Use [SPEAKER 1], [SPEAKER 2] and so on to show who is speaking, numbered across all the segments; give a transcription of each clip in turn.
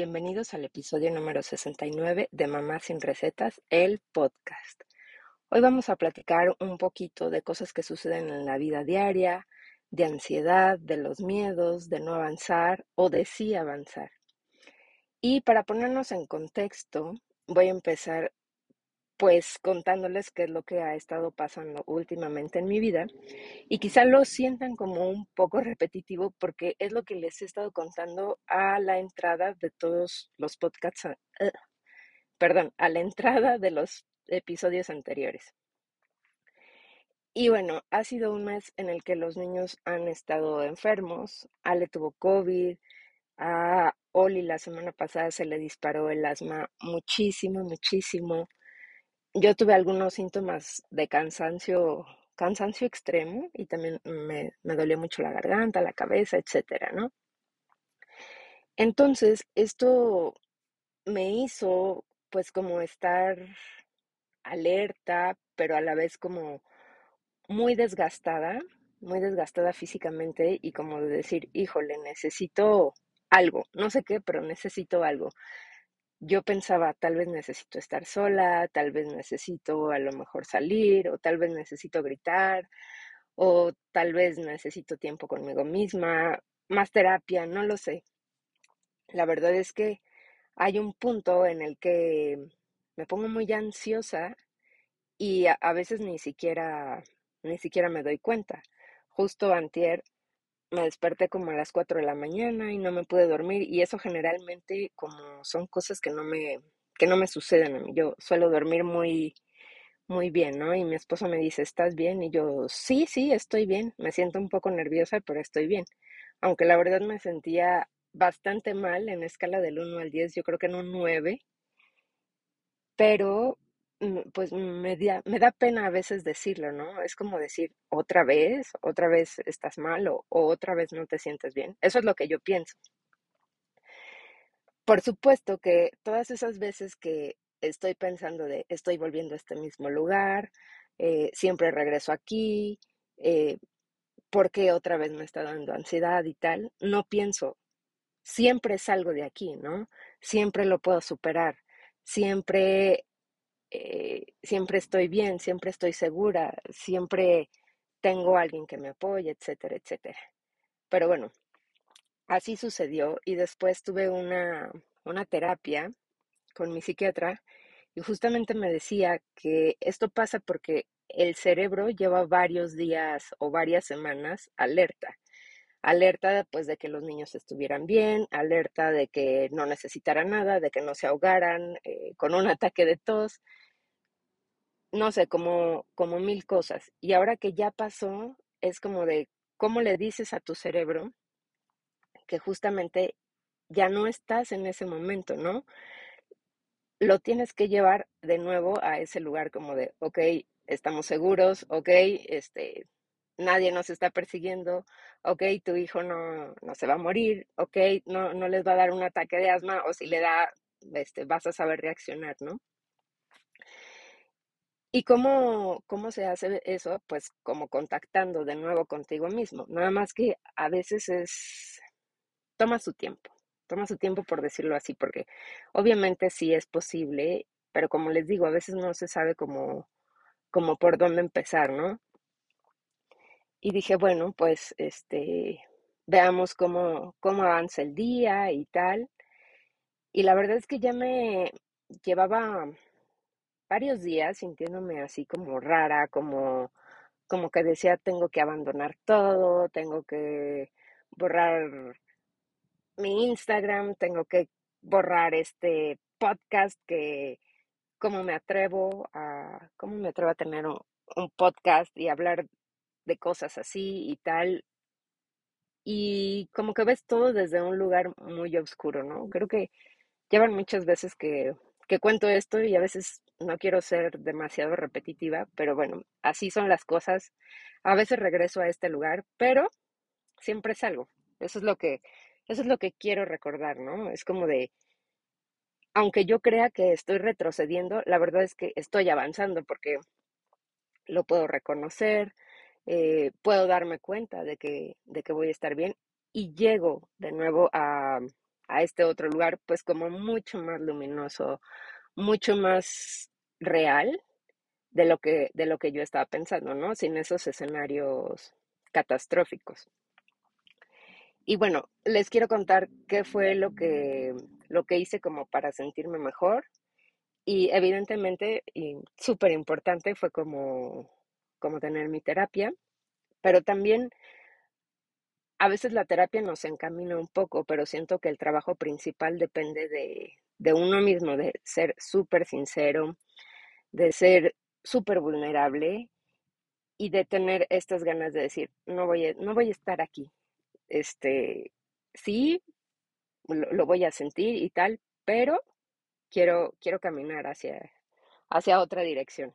[SPEAKER 1] Bienvenidos al episodio número 69 de Mamá sin Recetas, el podcast. Hoy vamos a platicar un poquito de cosas que suceden en la vida diaria, de ansiedad, de los miedos, de no avanzar o de sí avanzar. Y para ponernos en contexto, voy a empezar pues contándoles qué es lo que ha estado pasando últimamente en mi vida y quizá lo sientan como un poco repetitivo porque es lo que les he estado contando a la entrada de todos los podcasts, uh, perdón, a la entrada de los episodios anteriores. Y bueno, ha sido un mes en el que los niños han estado enfermos, Ale tuvo COVID, a Oli la semana pasada se le disparó el asma muchísimo, muchísimo yo tuve algunos síntomas de cansancio, cansancio extremo y también me, me dolió mucho la garganta, la cabeza, etcétera, ¿no? Entonces, esto me hizo pues como estar alerta, pero a la vez como muy desgastada, muy desgastada físicamente y como de decir, híjole, necesito algo, no sé qué, pero necesito algo yo pensaba, tal vez necesito estar sola, tal vez necesito a lo mejor salir, o tal vez necesito gritar, o tal vez necesito tiempo conmigo misma, más terapia, no lo sé. La verdad es que hay un punto en el que me pongo muy ansiosa y a, veces ni siquiera, ni siquiera me doy cuenta. Justo antier me desperté como a las 4 de la mañana y no me pude dormir y eso generalmente como son cosas que no me que no me suceden a mí. Yo suelo dormir muy muy bien, ¿no? Y mi esposo me dice, "¿Estás bien?" y yo, "Sí, sí, estoy bien. Me siento un poco nerviosa, pero estoy bien." Aunque la verdad me sentía bastante mal en escala del 1 al 10, yo creo que en un 9. Pero pues me da, me da pena a veces decirlo, ¿no? Es como decir, otra vez, otra vez estás mal o, otra vez no te sientes bien. Eso es lo que yo pienso. Por supuesto que todas esas veces que estoy pensando de estoy volviendo a este mismo lugar, eh, siempre regreso aquí, eh, ¿por qué otra vez me está dando ansiedad y tal? No pienso, siempre salgo de aquí, ¿no? Siempre lo puedo superar, siempre eh, siempre estoy bien, siempre estoy segura, siempre tengo alguien que me apoye, etcétera, etcétera. Pero bueno, así sucedió y después tuve una, una terapia con mi psiquiatra y justamente me decía que esto pasa porque el cerebro lleva varios días o varias semanas alerta. Alerta pues de que los niños estuvieran bien, alerta de que no necesitaran nada, de que no se ahogaran eh, con un ataque de tos, no sé, como, como mil cosas. Y ahora que ya pasó, es como de cómo le dices a tu cerebro que justamente ya no estás en ese momento, ¿no? Lo tienes que llevar de nuevo a ese lugar como de, ok, estamos seguros, ok, este, nadie nos está persiguiendo, ok, tu hijo no, no se va a morir, ok, no, no les va a dar un ataque de asma o si le da, este, vas a saber reaccionar, ¿no? ¿Y cómo, cómo se hace eso? Pues como contactando de nuevo contigo mismo. Nada más que a veces es, toma su tiempo, toma su tiempo por decirlo así, porque obviamente sí es posible, pero como les digo, a veces no se sabe cómo, cómo por dónde empezar, ¿no? Y dije, bueno, pues este, veamos cómo, cómo avanza el día y tal. Y la verdad es que ya me llevaba varios días sintiéndome así como rara, como, como que decía, tengo que abandonar todo, tengo que borrar mi Instagram, tengo que borrar este podcast que cómo me atrevo a cómo me atrevo a tener un, un, podcast y hablar de cosas así y tal y como que ves todo desde un lugar muy oscuro, ¿no? Creo que llevan muchas veces que que cuento esto y a veces no quiero ser demasiado repetitiva, pero bueno, así son las cosas. A veces regreso a este lugar, pero siempre salgo. Eso es lo que, eso es lo que quiero recordar, ¿no? Es como de, aunque yo crea que estoy retrocediendo, la verdad es que estoy avanzando porque lo puedo reconocer, eh, puedo darme cuenta de que, de que voy a estar bien y llego de nuevo a, a este otro lugar, pues como mucho más luminoso, mucho más real de lo que, de lo que yo estaba pensando, ¿no? Sin esos escenarios catastróficos. Y bueno, les quiero contar qué fue lo que, lo que hice como para sentirme mejor. Y evidentemente, y súper importante, fue como, como tener mi terapia, pero también a veces la terapia nos encamina un poco, pero siento que el trabajo principal depende de, uno mismo, de ser súper sincero, de ser súper vulnerable y de tener estas ganas de decir, no voy a, no voy a estar aquí. Este, sí, lo, voy a sentir y tal, pero quiero, quiero caminar hacia, hacia otra dirección.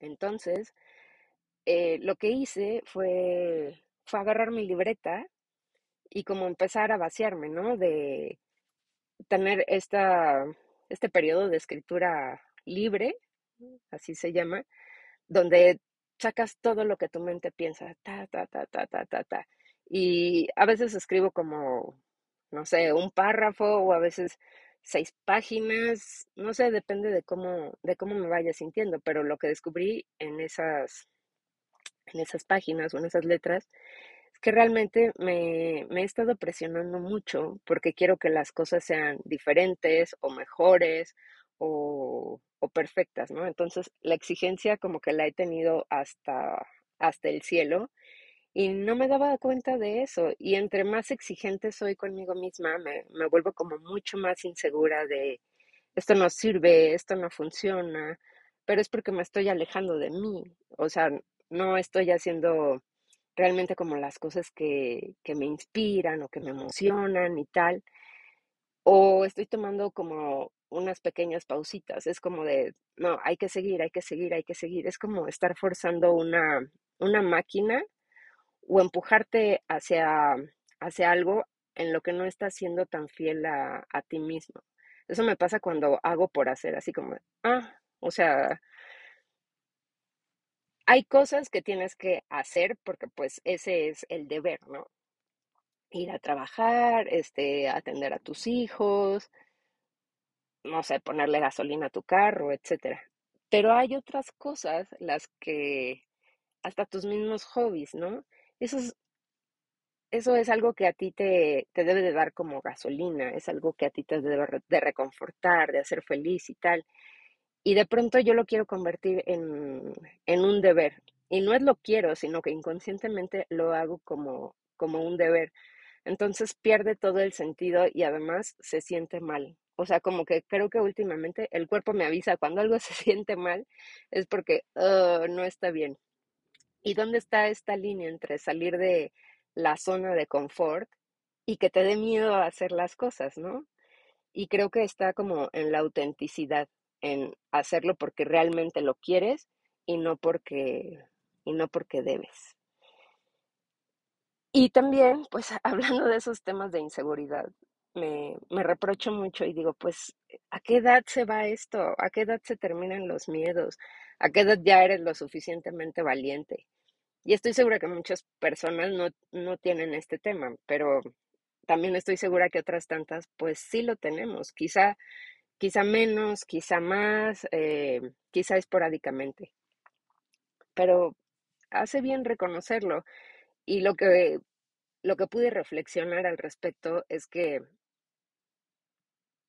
[SPEAKER 1] Entonces, eh, lo que hice fue, fue agarrar mi libreta y como empezar a vaciarme, ¿no? De tener esta, este periodo de escritura libre, así se llama, donde sacas todo lo que tu mente piensa, ta, ta, ta, ta, ta, ta, ta. Y a veces escribo como, no sé, un párrafo o a veces seis páginas, no sé, depende de cómo, de cómo me vaya sintiendo, pero lo que descubrí en esas, en esas páginas o en esas letras es que realmente me, me he estado presionando mucho porque quiero que las cosas sean diferentes o mejores o, o perfectas, ¿no? Entonces la exigencia como que la he tenido hasta, hasta el cielo y no me daba cuenta de eso. Y entre más exigente soy conmigo misma, me, me vuelvo como mucho más insegura de esto no sirve, esto no funciona, pero es porque me estoy alejando de mí. O sea, no estoy haciendo realmente como las cosas que, que me inspiran o que me emocionan y tal. O estoy tomando como unas pequeñas pausitas. Es como de, no, hay que seguir, hay que seguir, hay que seguir. Es como estar forzando una, una máquina o empujarte hacia, hacia algo en lo que no estás siendo tan fiel a, a ti mismo. Eso me pasa cuando hago por hacer, así como, ah, o sea, hay cosas que tienes que hacer porque pues ese es el deber, ¿no? Ir a trabajar, este, atender a tus hijos, no sé, ponerle gasolina a tu carro, etcétera. Pero hay otras cosas, las que, hasta tus mismos hobbies, ¿no? Eso es, eso es algo que a ti te, te debe de dar como gasolina, es algo que a ti te debe de reconfortar, de hacer feliz y tal. Y de pronto yo lo quiero convertir en, en un deber. Y no es lo quiero, sino que inconscientemente lo hago como, como un deber. Entonces pierde todo el sentido y además se siente mal. O sea, como que creo que últimamente el cuerpo me avisa cuando algo se siente mal, es porque no está bien. ¿Y dónde está esta línea entre salir de la zona de confort y que te dé miedo a hacer las cosas, ¿no? Y creo que está como en la autenticidad, en hacerlo porque realmente lo quieres y no porque y no porque debes. Y también, pues hablando de esos temas de inseguridad, me, me reprocho mucho y digo, pues, ¿a qué edad se va esto? ¿A qué edad se terminan los miedos? ¿A qué edad ya eres lo suficientemente valiente? Y estoy segura que muchas personas no, no tienen este tema, pero también estoy segura que otras tantas, pues sí lo tenemos. Quizá, quizá menos, quizá más, eh, quizá esporádicamente. Pero hace bien reconocerlo. Y lo que, lo que pude reflexionar al respecto es que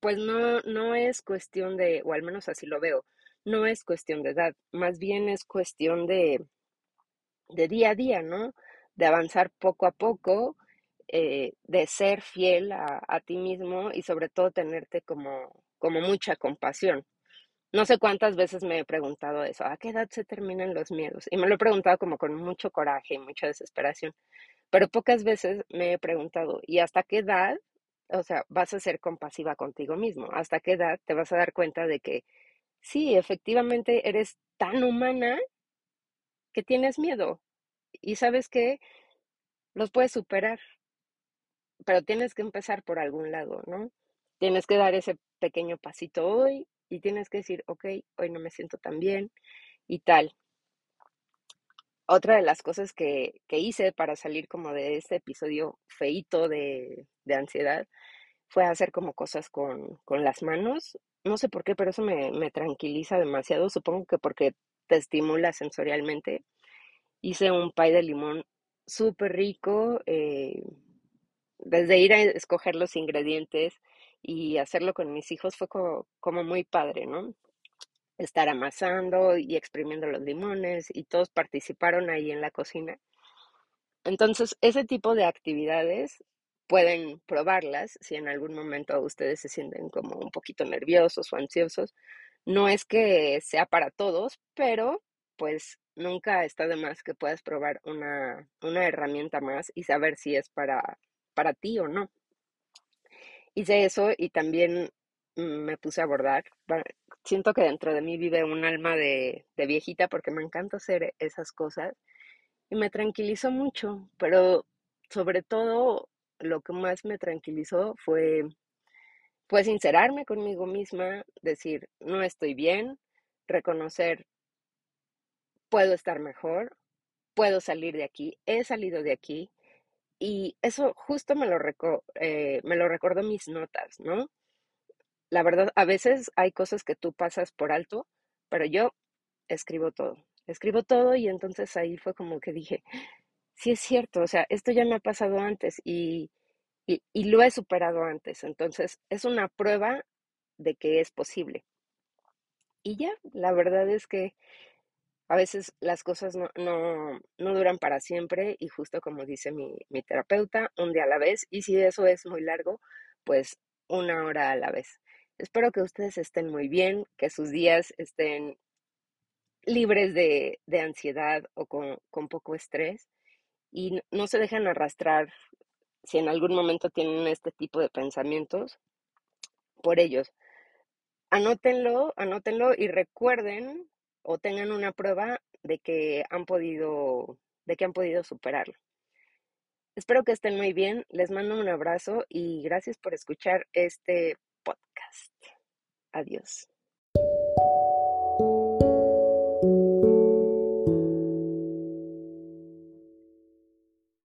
[SPEAKER 1] pues no, no es cuestión de, o al menos así lo veo, no es cuestión de edad, más bien es cuestión de, de día a día, ¿no? De avanzar poco a poco, eh, de ser fiel a, a, ti mismo y sobre todo tenerte como, como mucha compasión. No sé cuántas veces me he preguntado eso, ¿a qué edad se terminan los miedos? Y me lo he preguntado como con mucho coraje y mucha desesperación, pero pocas veces me he preguntado, ¿y hasta qué edad o sea, vas a ser compasiva contigo mismo. ¿Hasta qué edad te vas a dar cuenta de que sí, efectivamente eres tan humana que tienes miedo? Y sabes que los puedes superar, pero tienes que empezar por algún lado, ¿no? Tienes que dar ese pequeño pasito hoy y tienes que decir, ok, hoy no me siento tan bien y tal. Otra de las cosas que, que hice para salir como de ese episodio feito de, de ansiedad fue hacer como cosas con, con las manos. No sé por qué, pero eso me, me tranquiliza demasiado. Supongo que porque te estimula sensorialmente. Hice un pie de limón súper rico. Eh, desde ir a escoger los ingredientes y hacerlo con mis hijos fue como, muy padre, ¿no? Estar amasando y exprimiendo los limones y todos participaron ahí en la cocina. Entonces, ese tipo de actividades pueden probarlas si en algún momento ustedes se sienten como un poquito nerviosos o ansiosos. No es que sea para todos, pero pues nunca está de más que puedas probar una, una herramienta más y saber si es para, para ti o no. Hice eso y también me puse a bordar. Siento que dentro de mí vive un alma de, de viejita porque me encanta hacer esas cosas y me tranquilizó mucho, pero sobre todo lo que más me tranquilizó fue pues sincerarme conmigo misma, decir, no estoy bien, reconocer, puedo estar mejor, puedo salir de aquí, he salido de aquí, y eso justo me lo, eh, me lo recordó mis notas, ¿no? La verdad, a veces hay cosas que tú pasas por alto, pero yo escribo todo escribo todo y entonces ahí fue como que dije, sí es cierto, o sea, esto ya me ha pasado antes y, y, lo he superado antes, entonces es una prueba de que es posible. Y ya, la verdad es que a veces las cosas no, no, no duran para siempre y justo como dice mi, mi terapeuta, un día a la vez, y si eso es muy largo, pues una hora a la vez. Espero que ustedes estén muy bien, que sus días estén libres de, ansiedad o con, poco estrés y no se dejan arrastrar si en algún momento tienen este tipo de pensamientos por ellos. Anótenlo, anótenlo y recuerden o tengan una prueba de que han podido, de que han podido superarlo. Espero que estén muy bien, les mando un abrazo y gracias por escuchar este podcast. Adiós.